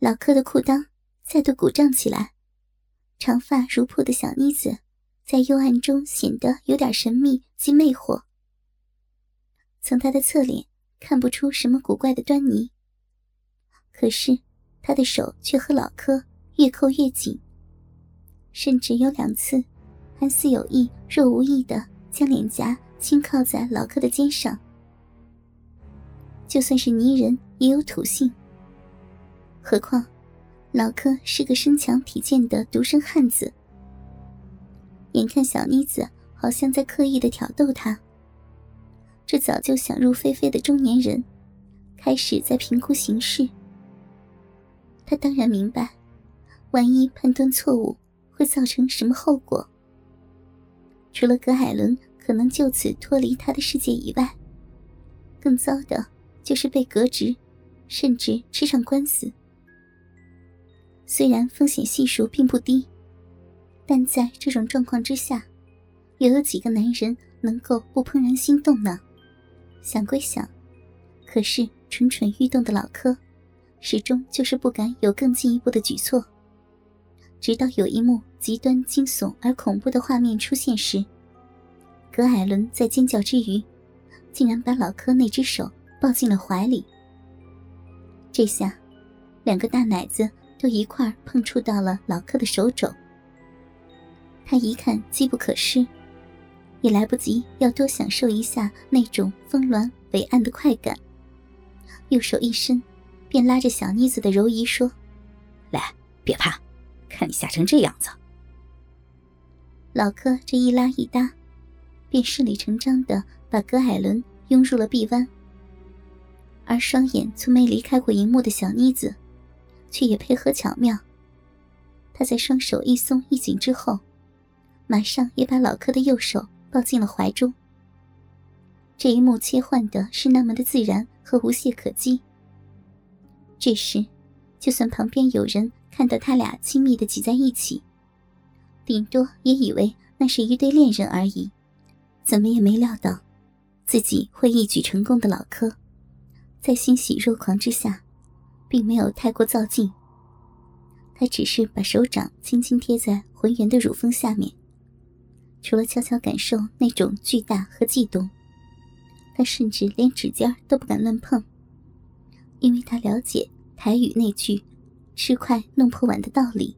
老柯的裤裆再度鼓胀起来，长发如瀑的小妮子在幽暗中显得有点神秘及魅惑。从她的侧脸看不出什么古怪的端倪，可是她的手却和老柯越扣越紧，甚至有两次还似有意若无意的将脸颊轻靠在老柯的肩上。就算是泥人也有土性。何况，老柯是个身强体健的独生汉子。眼看小妮子好像在刻意的挑逗他，这早就想入非非的中年人，开始在评估形势。他当然明白，万一判断错误，会造成什么后果。除了葛海伦可能就此脱离他的世界以外，更糟的就是被革职，甚至吃上官司。虽然风险系数并不低，但在这种状况之下，又有几个男人能够不怦然心动呢？想归想，可是蠢蠢欲动的老柯，始终就是不敢有更进一步的举措。直到有一幕极端惊悚而恐怖的画面出现时，葛艾伦在尖叫之余，竟然把老柯那只手抱进了怀里。这下，两个大奶子。都一块碰触到了老柯的手肘，他一看机不可失，也来不及要多享受一下那种峰峦伟岸的快感，右手一伸，便拉着小妮子的柔仪说：“来，别怕，看你吓成这样子。”老柯这一拉一搭，便顺理成章的把葛海伦拥入了臂弯，而双眼从没离开过荧幕的小妮子。却也配合巧妙。他在双手一松一紧之后，马上也把老柯的右手抱进了怀中。这一幕切换的是那么的自然和无懈可击。这时，就算旁边有人看到他俩亲密的挤在一起，顶多也以为那是一对恋人而已，怎么也没料到，自己会一举成功的老柯，在欣喜若狂之下。并没有太过造劲，他只是把手掌轻轻贴在浑圆的乳峰下面，除了悄悄感受那种巨大和悸动，他甚至连指尖都不敢乱碰，因为他了解台语那句“吃快弄破碗”的道理，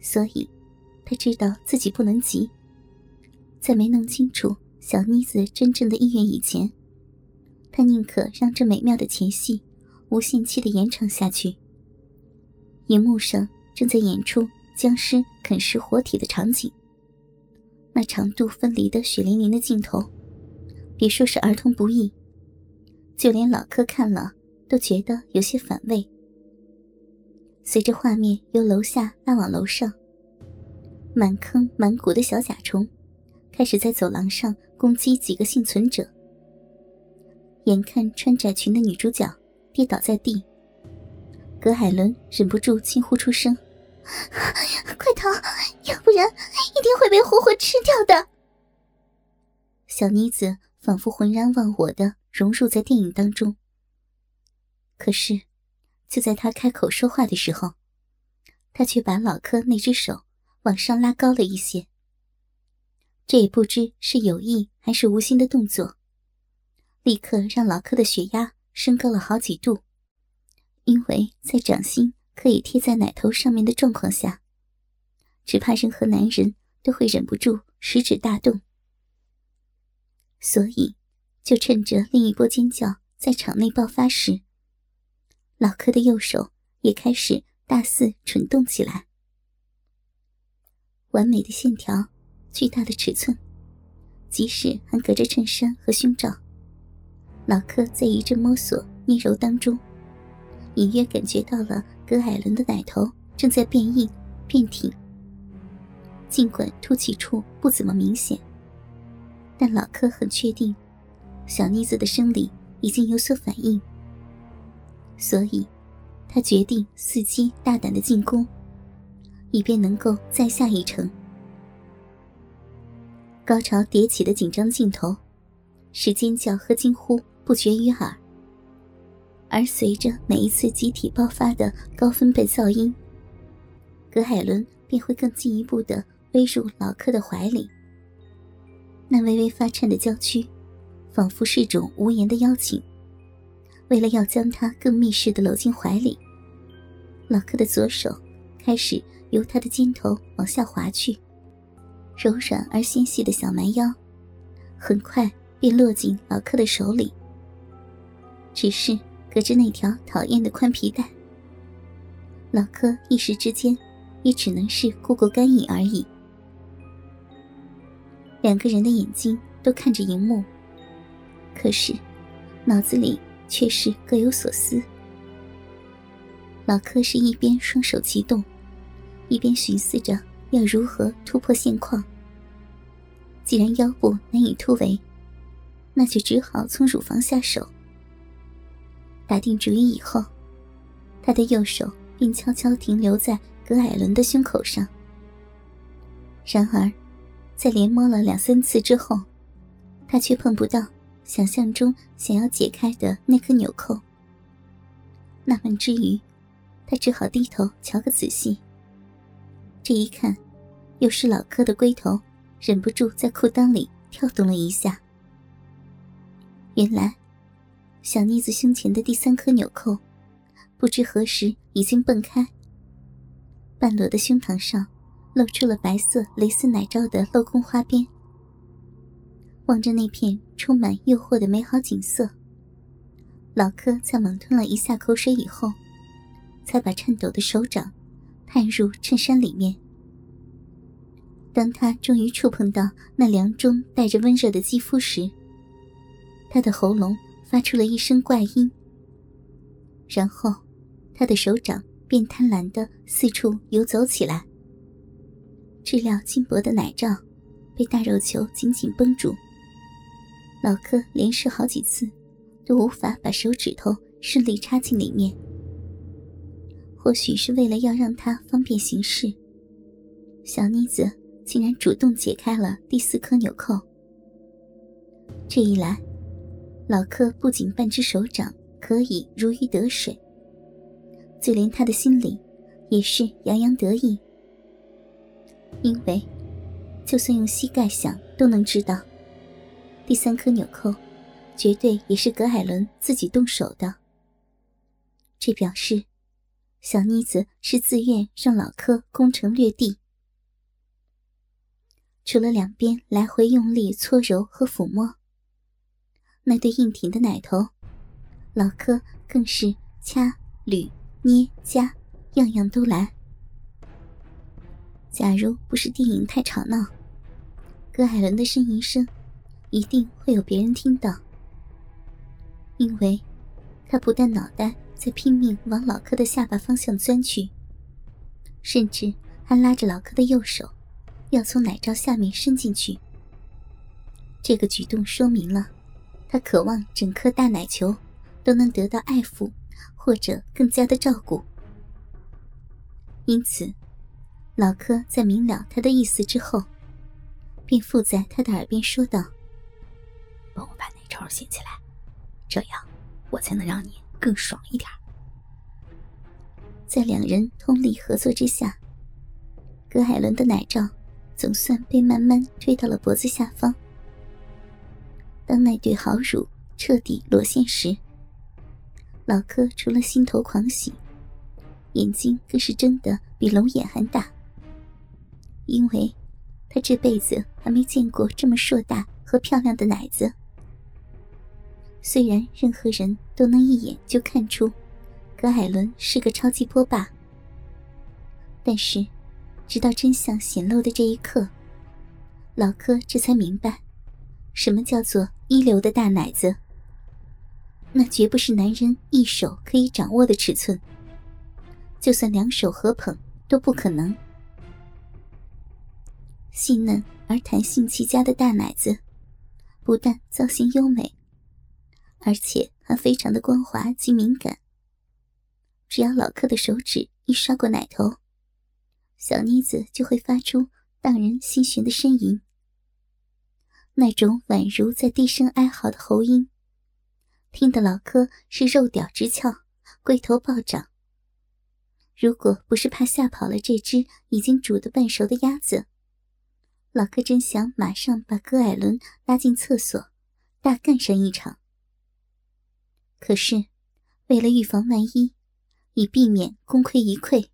所以他知道自己不能急，在没弄清楚小妮子真正的意愿以前，他宁可让这美妙的前戏。无限期的延长下去。荧幕上正在演出僵尸啃食活体的场景，那长度分离的血淋淋的镜头，别说是儿童不宜，就连老柯看了都觉得有些反胃。随着画面由楼下拉往楼上，满坑满谷的小甲虫开始在走廊上攻击几个幸存者。眼看穿窄裙的女主角。跌倒在地，葛海伦忍不住惊呼出声：“ 快逃，要不然一定会被活活吃掉的！”小妮子仿佛浑然忘我的融入在电影当中。可是，就在她开口说话的时候，她却把老柯那只手往上拉高了一些。这也不知是有意还是无心的动作，立刻让老柯的血压。升高了好几度，因为在掌心可以贴在奶头上面的状况下，只怕任何男人都会忍不住食指大动。所以，就趁着另一波尖叫在场内爆发时，老柯的右手也开始大肆蠢动起来。完美的线条，巨大的尺寸，即使还隔着衬衫和胸罩。老柯在一阵摸索捏揉当中，隐约感觉到了葛艾伦的奶头正在变硬变挺。尽管凸起处不怎么明显，但老柯很确定，小妮子的生理已经有所反应。所以，他决定伺机大胆的进攻，以便能够再下一城。高潮迭起的紧张镜头，使尖叫和惊呼。不绝于耳。而随着每一次集体爆发的高分贝噪音，葛海伦便会更进一步的偎入老柯的怀里。那微微发颤的娇躯，仿佛是种无言的邀请。为了要将他更密实的搂进怀里，老柯的左手开始由他的肩头往下滑去，柔软而纤细的小蛮腰，很快便落进老柯的手里。只是隔着那条讨厌的宽皮带，老柯一时之间也只能是过过干瘾而已。两个人的眼睛都看着荧幕，可是脑子里却是各有所思。老柯是一边双手齐动，一边寻思着要如何突破现况。既然腰部难以突围，那就只好从乳房下手。打定主意以后，他的右手便悄悄停留在葛艾伦的胸口上。然而。在连摸了两三次之后，他却碰不到想象中想要解开的那颗纽扣。纳闷之余，他只好低头瞧个仔细。这一看，又是老柯的龟头忍不住在裤裆里跳动了一下。原来，小妮子胸前的第三颗纽扣，不知何时已经蹦开，半裸的胸膛上。露出了白色蕾丝奶罩的镂空花边。望着那片充满诱惑的美好景色，老柯在猛吞了一下口水以后，才把颤抖的手掌探入衬衫里面。当他终于触碰到那凉中带着温热的肌肤时，他的喉咙发出了一声怪音，然后他的手掌便贪婪地四处游走起来。质料轻薄的奶罩被大肉球紧紧绷住，老柯连试好几次，都无法把手指头顺利插进里面。或许是为了要让他方便行事，小妮子竟然主动解开了第四颗纽扣。这一来，老柯不仅半只手掌可以如鱼得水，就连他的心里也是洋洋得意。因为，就算用膝盖想都能知道，第三颗纽扣绝对也是葛海伦自己动手的。这表示，小妮子是自愿让老柯攻城略地。除了两边来回用力搓揉和抚摸，那对硬挺的奶头，老柯更是掐、捋、捏、夹，样样都来。假如不是电影太吵闹，葛海伦的呻吟声一定会有别人听到。因为，他不但脑袋在拼命往老柯的下巴方向钻去，甚至还拉着老柯的右手，要从奶罩下面伸进去。这个举动说明了，他渴望整颗大奶球都能得到爱抚，或者更加的照顾。因此。老柯在明了他的意思之后，便附在他的耳边说道：“帮我把奶罩掀起来，这样我才能让你更爽一点。”在两人通力合作之下，葛海伦的奶罩总算被慢慢推到了脖子下方。当那对好乳彻底裸现时，老柯除了心头狂喜，眼睛更是睁得比龙眼还大。因为，他这辈子还没见过这么硕大和漂亮的奶子。虽然任何人都能一眼就看出，葛艾伦是个超级波霸，但是，直到真相显露的这一刻，老柯这才明白，什么叫做一流的大奶子。那绝不是男人一手可以掌握的尺寸，就算两手合捧都不可能。细嫩而弹性极佳的大奶子，不但造型优美，而且还非常的光滑及敏感。只要老客的手指一刷过奶头，小妮子就会发出荡人心弦的呻吟。那种宛如在低声哀嚎的喉音，听得老柯是肉屌直翘，龟头暴涨。如果不是怕吓跑了这只已经煮得半熟的鸭子，老柯真想马上把戈艾伦拉进厕所，大干上一场。可是，为了预防万一，以避免功亏一篑，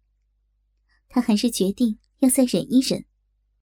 他还是决定要再忍一忍。